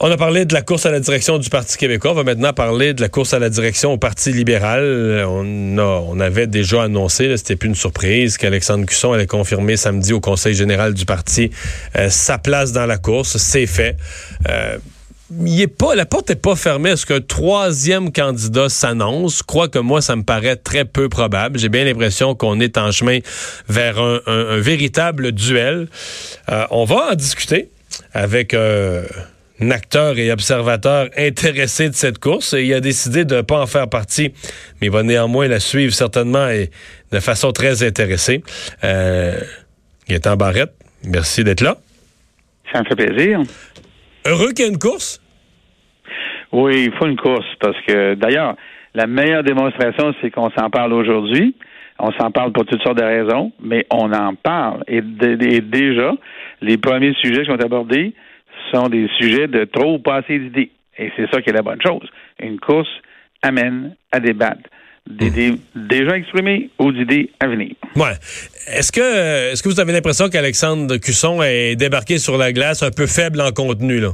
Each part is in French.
On a parlé de la course à la direction du Parti québécois. On va maintenant parler de la course à la direction au Parti libéral. On, avait déjà annoncé, c'était plus une surprise, qu'Alexandre Cusson allait confirmer samedi au Conseil général du parti euh, sa place dans la course. C'est fait. Euh, est pas, la porte n'est pas fermée. Est-ce qu'un troisième candidat s'annonce? Je crois que moi, ça me paraît très peu probable. J'ai bien l'impression qu'on est en chemin vers un, véritable duel. Euh, on va en discuter avec acteur et observateur intéressé de cette course et il a décidé de ne pas en faire partie, mais il va néanmoins la suivre certainement et de façon très intéressée. Euh, en Barrette, merci d'être là. Ça me fait plaisir. Heureux qu'il y ait une course? Oui, il faut une course parce que d'ailleurs, la meilleure démonstration, c'est qu'on s'en parle aujourd'hui. On s'en parle pour toutes sortes de raisons, mais on en parle. Et, et déjà, les premiers sujets qui sont abordés, sont des sujets de trop ou pas assez d'idées. Et c'est ça qui est la bonne chose. Une course amène à débattre d'idées déjà exprimées ou d'idées à venir. Ouais. Est-ce que est-ce que vous avez l'impression qu'Alexandre Cusson est débarqué sur la glace un peu faible en contenu là?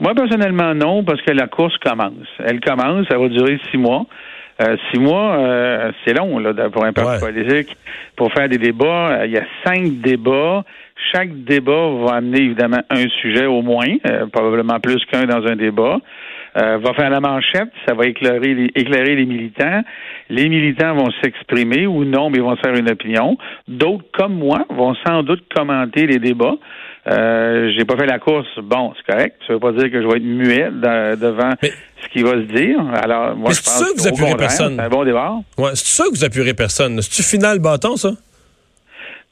Moi, personnellement, non, parce que la course commence. Elle commence, ça va durer six mois. Euh, six mois, euh, c'est long là, pour un parti politique. Pour faire des débats, euh, il y a cinq débats. Chaque débat va amener évidemment un sujet au moins, euh, probablement plus qu'un dans un débat. Euh, va faire la manchette, ça va éclairer les, éclairer les militants. Les militants vont s'exprimer ou non, mais ils vont se faire une opinion. D'autres, comme moi, vont sans doute commenter les débats. Euh, j'ai pas fait la course, bon, c'est correct. Ça veut pas dire que je vais être muet devant ce qui va se dire. Alors, moi, je pense que vous appuierez personne. C'est un bon débat. Ouais, c'est ça que vous appuierez personne. C'est-tu final bâton, ça?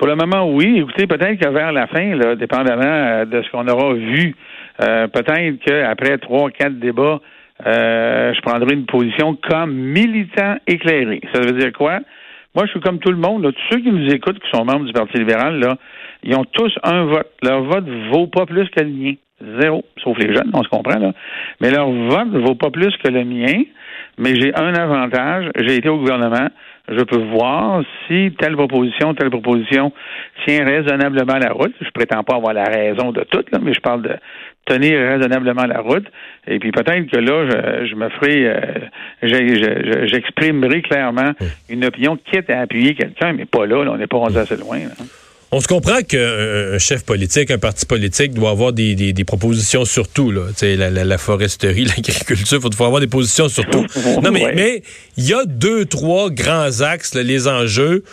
Pour le moment, oui. Écoutez, peut-être que vers la fin, là, dépendamment euh, de ce qu'on aura vu, euh, peut-être qu'après trois, quatre débats, euh, je prendrai une position comme militant éclairé. Ça veut dire quoi? Moi, je suis comme tout le monde. Tous ceux qui nous écoutent, qui sont membres du Parti libéral, là, ils ont tous un vote. Leur vote vaut pas plus que le mien. Zéro. Sauf les jeunes, on se comprend, là. Mais leur vote vaut pas plus que le mien. Mais j'ai un avantage. J'ai été au gouvernement je peux voir si telle proposition, telle proposition tient raisonnablement la route. Je prétends pas avoir la raison de tout, là, mais je parle de tenir raisonnablement la route. Et puis peut-être que là, je, me ferai, euh, j'exprimerai clairement une opinion quitte à appuyer quelqu'un, mais pas là, on n'est pas rendu assez loin. On se comprend qu'un chef politique, un parti politique doit avoir des, propositions sur tout. Là. La, la, la foresterie, l'agriculture, il faut avoir des positions sur tout. Non, mais il y a deux, trois grands axes, les enjeux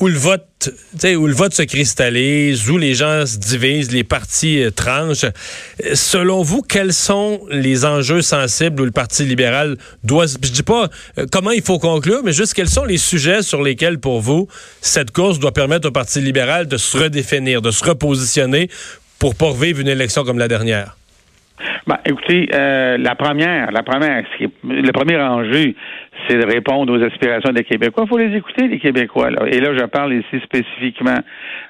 où le vote, où le vote se cristallise, où les gens se divisent, les partis euh, tranchent. Selon vous, quels sont les enjeux sensibles où le Parti libéral doit, je dis pas euh, comment il faut conclure, mais juste quels sont les sujets sur lesquels, pour vous, cette course doit permettre au Parti libéral de se redéfinir, de se repositionner pour pas revivre une élection comme la dernière? Ben, écoutez, euh, la première, la première, le premier enjeu, c'est de répondre aux aspirations des Québécois. Il faut les écouter, les Québécois. Là. Et là, je parle ici spécifiquement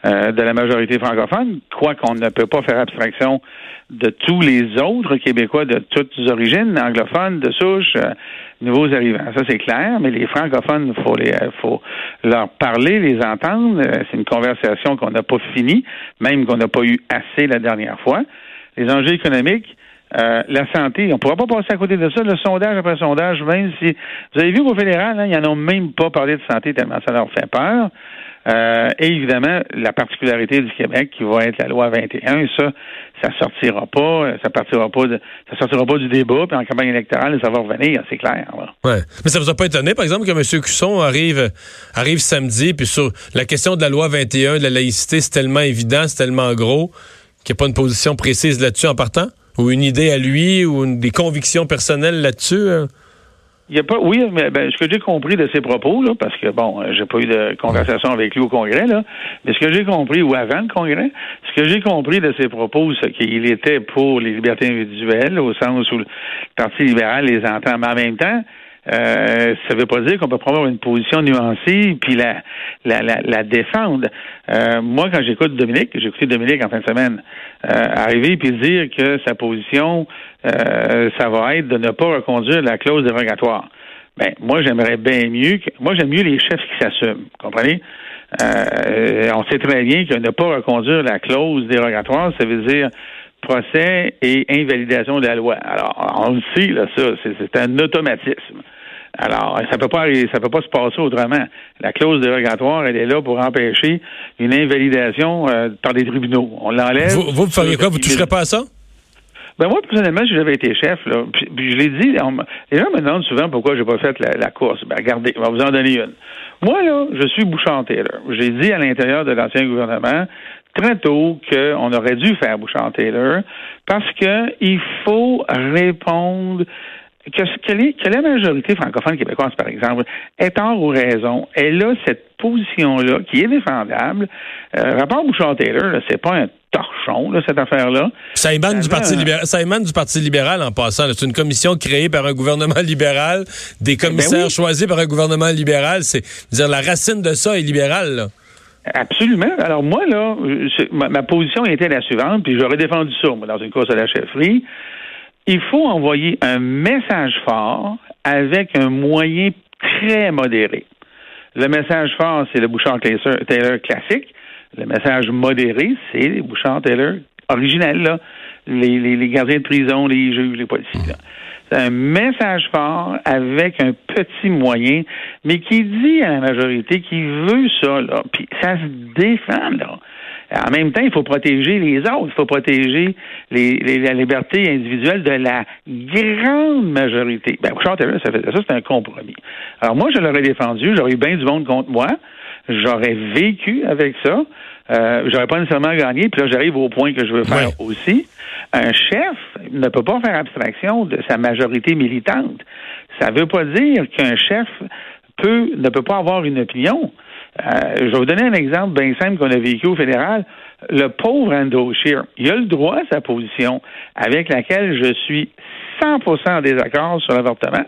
euh, de la majorité francophone, quoi qu'on ne peut pas faire abstraction de tous les autres Québécois de toutes origines, anglophones, de souche, euh, nouveaux arrivants. Ça, c'est clair, mais les francophones, faut, les, faut leur parler, les entendre. C'est une conversation qu'on n'a pas finie, même qu'on n'a pas eu assez la dernière fois. Les enjeux économiques, euh, la santé, on ne pourra pas passer à côté de ça. Le sondage après sondage, même si vous avez vu au fédéral, hein, ils n'en ont même pas parlé de santé tellement ça leur fait peur. Euh, et évidemment, la particularité du Québec qui va être la loi 21, ça, ça sortira pas, ça partira pas, de, ça sortira pas du débat, puis en campagne électorale, ça va revenir, c'est clair. Ouais. Mais ça vous a pas étonné, par exemple, que M. Cusson arrive, arrive samedi, puis sur la question de la loi 21, de la laïcité, c'est tellement évident, c'est tellement gros, qu'il n'y a pas une position précise là-dessus en partant? Ou une idée à lui ou des convictions personnelles là-dessus? Hein? Il y a pas, oui, mais ben, ce que j'ai compris de ses propos, là, parce que bon, j'ai pas eu de conversation avec lui au Congrès, là, mais ce que j'ai compris, ou avant le Congrès, ce que j'ai compris de ses propos, c'est qu'il était pour les libertés individuelles, au sens où le Parti libéral les entend, mais en même temps, euh, ça ne veut pas dire qu'on peut prendre une position nuancée puis la, la, la, défendre. Euh, moi, quand j'écoute Dominique, j'ai écouté Dominique en fin de semaine, euh, arriver puis dire que sa position, ça va être de ne pas reconduire la clause dérogatoire. Ben, moi, j'aimerais bien mieux que. Moi, j'aime mieux les chefs qui s'assument. Comprenez? on sait très bien que ne pas reconduire la clause dérogatoire, ça veut dire procès et invalidation de la loi. Alors, on le sait, là, ça, c'est un automatisme. Alors, ça peut pas ça peut pas se passer autrement. La clause dérogatoire, elle est là pour empêcher une invalidation euh, par des tribunaux. On l'enlève. Vous, vous feriez quoi? Vous toucherez pas à ça? Ben moi, personnellement, si j'avais été chef, là, puis, je l'ai dit, les gens me demandent souvent pourquoi j'ai pas fait la, course. Ben regardez, on va vous en donner une. Moi, là, je suis Bouchard-Taylor. J'ai dit à l'intérieur de l'ancien gouvernement très tôt qu'on aurait dû faire Bouchard-Taylor parce qu'il faut répondre que, la majorité francophone québécoise, par exemple, est tort ou raison, elle a cette position-là qui est défendable. Euh, rapport Bouchard-Taylor, c'est pas un torchon, cette affaire-là. Ça émane, du Parti libéral, ça émane du Parti libéral en passant. C'est une commission créée par un gouvernement libéral, des ben commissaires choisis par un gouvernement libéral. C'est dire la racine de ça est libérale. Absolument. Alors moi, là, ma, ma, position était la suivante, puis j'aurais défendu ça, moi, dans une course à la chefferie il faut envoyer un message fort avec un moyen très modéré. Le message fort, c'est le Bouchard-Taylor classique. Le message modéré, c'est les Bouchard-Taylor originels, Les, gardiens de prison, les juges, les policiers. C'est un message fort avec un petit moyen, mais qui dit à la majorité qui veut ça, là. Puis ça se défend, là. En même temps, il faut protéger les autres, il faut protéger les, la liberté individuelle de la grande majorité. Ben, Bouchard ça faisait ça, c'est un compromis. Alors moi, je l'aurais défendu, j'aurais eu bien du monde contre moi, j'aurais vécu avec ça, euh, j'aurais pas nécessairement gagné, puis là, j'arrive au point que je veux faire aussi. Un chef ne peut pas faire abstraction de sa majorité militante. Ça veut pas dire qu'un chef peut, ne peut pas avoir une opinion. Euh, je vais vous donner un exemple bien simple qu'on a vécu au fédéral. Le pauvre Andrew Scheer, il a le droit à sa position avec laquelle je suis 100% en désaccord sur l'avortement.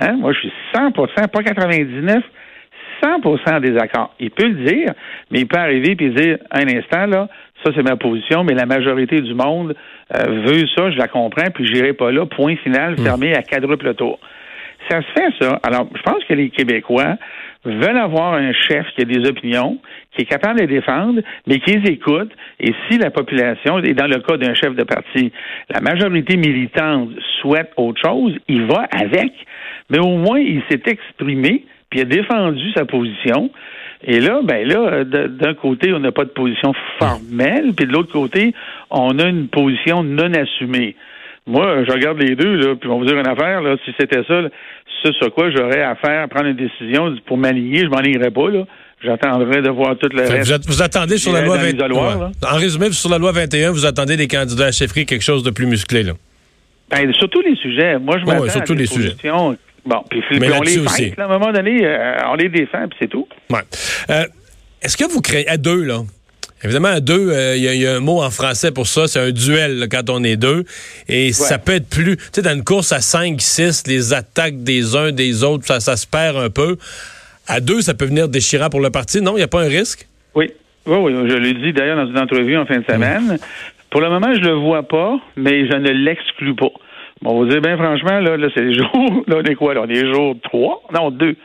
Hein? Moi, je suis 100%, pas 99, 100% en désaccord. Il peut le dire, mais il peut arriver et dire un instant là, ça c'est ma position, mais la majorité du monde euh, veut ça, je la comprends, puis j'irai pas là. Point final, hmm. fermé à quadruple tour. Ça se fait ça. Alors, je pense que les Québécois veulent avoir un chef qui a des opinions, qui est capable de les défendre, mais qui les écoute. Et si la population, et dans le cas d'un chef de parti, la majorité militante souhaite autre chose, il va avec. Mais au moins, il s'est exprimé, puis a défendu sa position. Et là, ben là, d'un côté, on n'a pas de position formelle, puis de l'autre côté, on a une position non assumée. Moi, je regarde les deux, là, puis on va vous dire une affaire, là, si c'était ça, ce sur quoi j'aurais à faire, prendre une décision pour m'aligner, je m'alignerais pas, là. J'attendrai de voir tout le reste. Vous, attendez sur la loi 21. En résumé, sur la loi 21, vous attendez des candidats à chefferie quelque chose de plus musclé, là. Ben, sur tous les sujets. Moi, je m'attends sur tous les sujets. Bon, puis, on les aussi. à un moment donné, euh, on les défend, puis c'est tout. Ouais. Euh, Est-ce que vous créez à deux, là? Évidemment, à deux, euh, il y, a un mot en français pour ça, c'est un duel quand on est deux. Et ça peut être plus. Tu sais, dans une course à 5, 6, les attaques des uns des autres, ça, ça se perd un peu. À deux, ça peut venir déchirant pour le parti. Non, il n'y a pas un risque? Oui. Oui, oui. Je l'ai dit d'ailleurs dans une entrevue en fin de semaine. Pour le moment, je le vois pas, mais je ne l'exclus pas. Bon, vous dire, bien franchement, là, là c'est les jours. Là, on est quoi? Là? On est jour trois? Non, deux.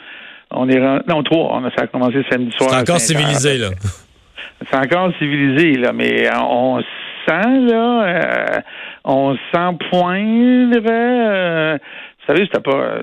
On est non trois. On a, ça a commencé samedi soir. C'est encore civilisé, là c'est encore civilisé, là, mais on sent, là, euh, on sent poindre. Euh, vous savez, c'était pas.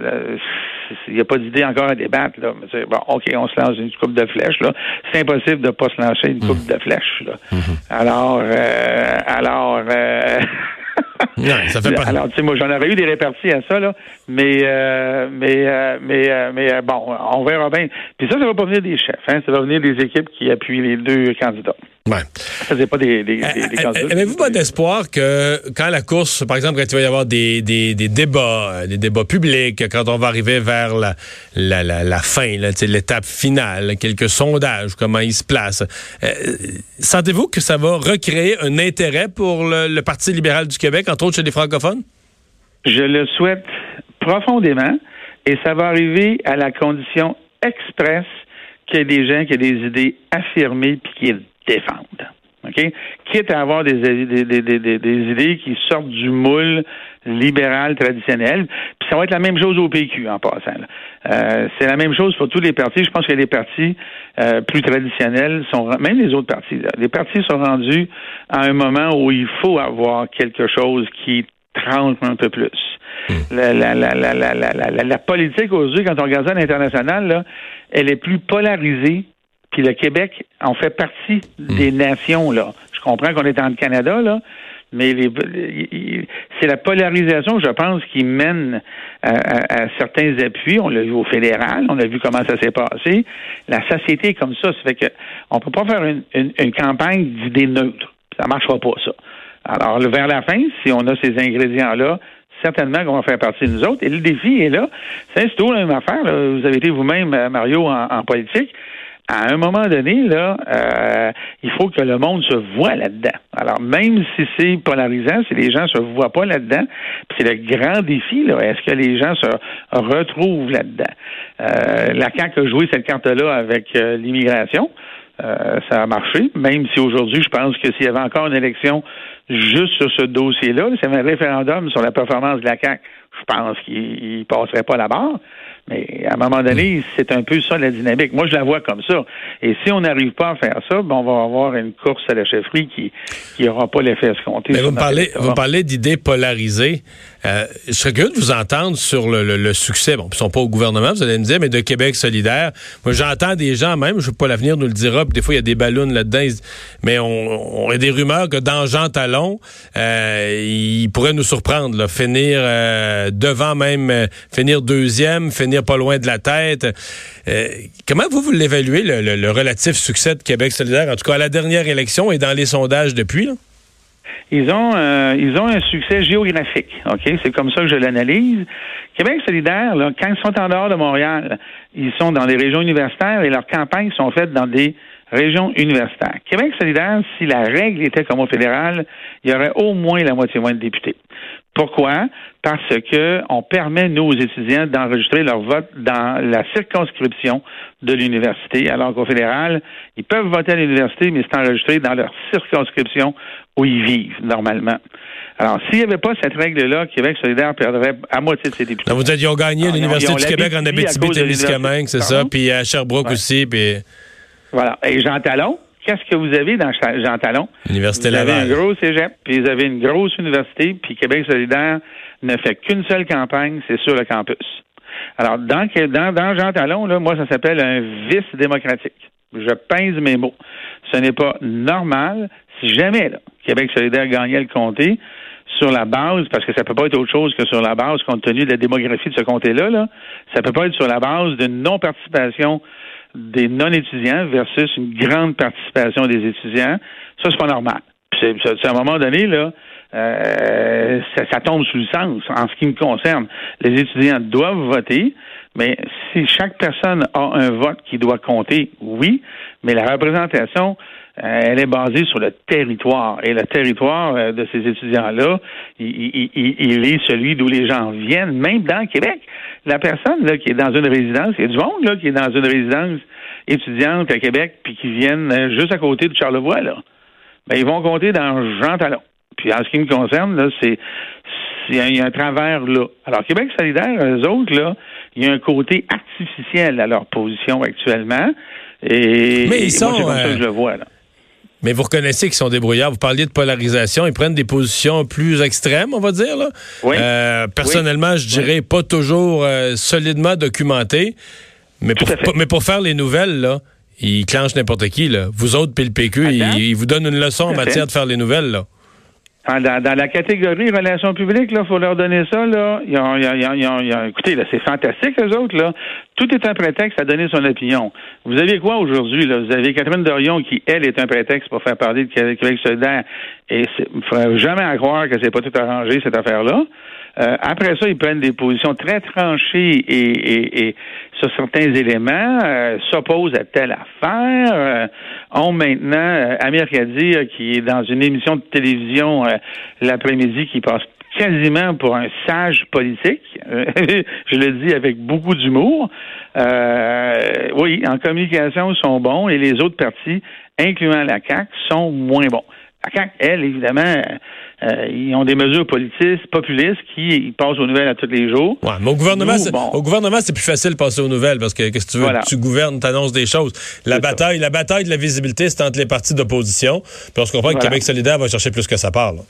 Il n'y a pas d'idée encore à débattre, là. Mais bon, OK, on se lance une coupe de flèches, là. C'est impossible de ne pas se lancer une coupe de flèches, là. Mm-hmm. Alors, euh, alors. ça fait. Alors, tu sais, moi, j'en aurais eu des réparties à ça, là, mais, euh, mais, euh, mais, euh, mais bon, on verra bien. Puis ça, ça va pas venir des chefs, hein, ça va venir des équipes qui appuient les deux candidats. Ouais. Ça faisait pas des, des, des, Avez-vous pas d'espoir que quand la course, par exemple, quand il va y avoir des, des, des débats, des débats publics, quand on va arriver vers la, la, la, la fin, l'étape finale, quelques sondages, comment ils se placent, sentez-vous que ça va recréer un intérêt pour le, le Parti libéral du Québec, entre autres chez les francophones? Je le souhaite profondément et ça va arriver à la condition expresse qu'il y ait des gens qui aient des idées affirmées puis qui les défendent. OK? Quitte à avoir des, des, des, des, idées qui sortent du moule libéral traditionnel. Puis ça va être la même chose au PQ en passant. Euh, c'est la même chose pour tous les partis. Je pense que les partis euh, plus traditionnels sont même les autres partis. Les partis sont rendus à un moment où il faut avoir quelque chose qui tranche un peu plus. La, la, la, la, la, la, la politique aujourd'hui, quand on regarde ça à l'international, là, elle est plus polarisée. Puis le Québec en fait partie des nations. Là. Je comprends qu'on est en Canada, là, mais c'est la polarisation, je pense, qui mène à, certains appuis. On l'a vu au fédéral, on a vu comment ça s'est passé. La société est comme ça. Ça fait que on peut pas faire une, une, campagne d'idées neutres. Ça marchera pas, ça. Alors, vers la fin, si on a ces ingrédients-là, certainement qu'on va faire partie de nous autres. Et le défi est là. C'est toujours la même affaire. Vous avez été vous-même, euh, Mario, en, politique. À un moment donné, là, euh, il faut que le monde se voit là-dedans. Alors, même si c'est polarisant, si les gens se voient pas là-dedans, c'est le grand défi, là. Est-ce que les gens se retrouvent là-dedans? Euh, la CAQ a joué cette carte-là avec l'immigration. ça a marché, même si aujourd'hui, je pense que s'il y avait encore une élection juste sur ce dossier-là. C'est un référendum sur la performance de la CAQ. Je pense qu'il passerait pas la barre. Mais à un moment donné, c'est un peu ça la dynamique. Moi, je la vois comme ça. Et si on n'arrive pas à faire ça, ben, on va avoir une course à la chefferie qui n'aura pas l'effet escompté. Mais vous parlez, vous parlez d'idées polarisées. Euh, je serais curieux de vous entendre sur le, succès. Bon, ils sont pas au gouvernement, vous allez me dire, mais de Québec solidaire. Moi, j'entends des gens, même, je ne veux pas l'avenir nous le dira, puis des fois, il y a des ballons là-dedans, mais on, on, a des rumeurs que dans Jean Talon, euh, il pourrait nous surprendre, là, finir euh, devant même, euh, finir deuxième, finir pas loin de la tête. comment vous, vous l'évaluez, le, relatif succès de Québec solidaire, en tout cas à la dernière élection et dans les sondages depuis? Ils ont, euh, ils ont un succès géographique. OK? C'est comme ça que je l'analyse. Québec solidaire, quand ils sont en dehors de Montréal, ils sont dans des régions universitaires et leurs campagnes sont faites dans des régions universitaires. Québec solidaire, si la règle était comme au fédéral, il y aurait au moins la moitié moins de députés. Pourquoi? Parce que on permet, nous, aux étudiants, d'enregistrer leur vote dans la circonscription de l'université, alors qu'au fédéral, ils peuvent voter à l'université, mais c'est enregistré dans leur circonscription où ils vivent normalement. Alors, s'il n'y avait pas cette règle-là, Québec solidaire perdrait à moitié de ses députés. vous avez gagné à l'Université du Québec en Abitibi-Témiscamingue, c'est ça, puis à Sherbrooke aussi, puis... Voilà. Et Jean Talon, qu'est-ce que vous avez dans Jean Talon? Université vous Laval. Vous avez un gros cégep, puis vous avez une grosse université, puis Québec solidaire ne fait qu'une seule campagne, c'est sur le campus. Alors, dans, dans, dans Jean Talon, là, moi, ça s'appelle un vice démocratique. Je pince mes mots. Ce n'est pas normal si jamais là, Québec solidaire gagnait le comté sur la base, parce que ça peut pas être autre chose que sur la base, compte tenu de la démographie de ce comté-là, là, ça peut pas être sur la base d'une non-participation des non-étudiants versus une grande participation des étudiants. Ça, c'est pas normal. C'est, à un moment donné, là, euh, ça, tombe sous le sens. En ce qui me concerne, les étudiants doivent voter, mais si chaque personne a un vote qui doit compter, oui, mais la représentation, elle est basée sur le territoire. Et le territoire euh, de ces étudiants-là, il, il, est celui d'où les gens viennent, même dans le Québec. La personne là, qui est dans une résidence, il y a du monde là, qui est dans une résidence étudiante à Québec, puis qui viennent euh, juste à côté de Charlevoix, là. Ben, ils vont compter dans Jean Talon. Puis en ce qui me concerne, là, c'est il y a un travers là. Alors, Québec solidaire, eux autres, là, il y a un côté artificiel à leur position actuellement. Et, Mais ils sont, moi, comme ça que je le vois, là. Mais vous reconnaissez qu'ils sont débrouillards. Vous parliez de polarisation. Ils prennent des positions plus extrêmes, on va dire. Là. Oui. Euh, personnellement, je dirais pas toujours euh, solidement documenté. Mais pour, mais pour faire les nouvelles, là, ils clenchent n'importe qui. Là. Vous autres, puis le PQ, ils, vous donnent une leçon en matière de faire les nouvelles. Là. Dans, la catégorie relations publiques, il faut leur donner ça. Là. Ils ont, ils ont, écoutez, là, c'est fantastique, eux autres. Là. Tout est un prétexte à donner son opinion. Vous avez quoi aujourd'hui? Vous avez Catherine Dorion qui, elle, est un prétexte pour faire parler de Québec solidaire. Et il ne faudrait jamais croire que c'est pas tout arrangé, cette affaire-là. Euh, après ça, ils prennent des positions très tranchées et, sur certains éléments, euh, s'opposent à telle affaire, euh, ont maintenant Amir Kadir qui est dans une émission de télévision l'après-midi qui passe quasiment pour un sage politique. Je le dis avec beaucoup d'humour. oui, en communication, ils sont bons et les autres partis, incluant la CAQ, sont moins bons. La CAQ, elle, évidemment, euh, ils ont des mesures politistes, populistes qui passent aux nouvelles à tous les jours. Ouais, mais au gouvernement, au gouvernement, c'est plus facile de passer aux nouvelles parce que qu'est-ce que tu veux, tu gouvernes, tu annonces des choses. La bataille, la bataille de la visibilité, c'est entre les partis d'opposition. Puis on se comprend que Québec solidaire va chercher plus que ça parle.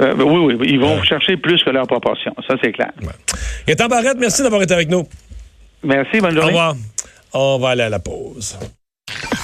Euh, oui, oui, ils vont chercher plus que leur proportion. Ça, c'est clair. Ouais. Barrette, merci d'avoir été avec nous. Merci, bonne journée. Au revoir. On va aller à la pause.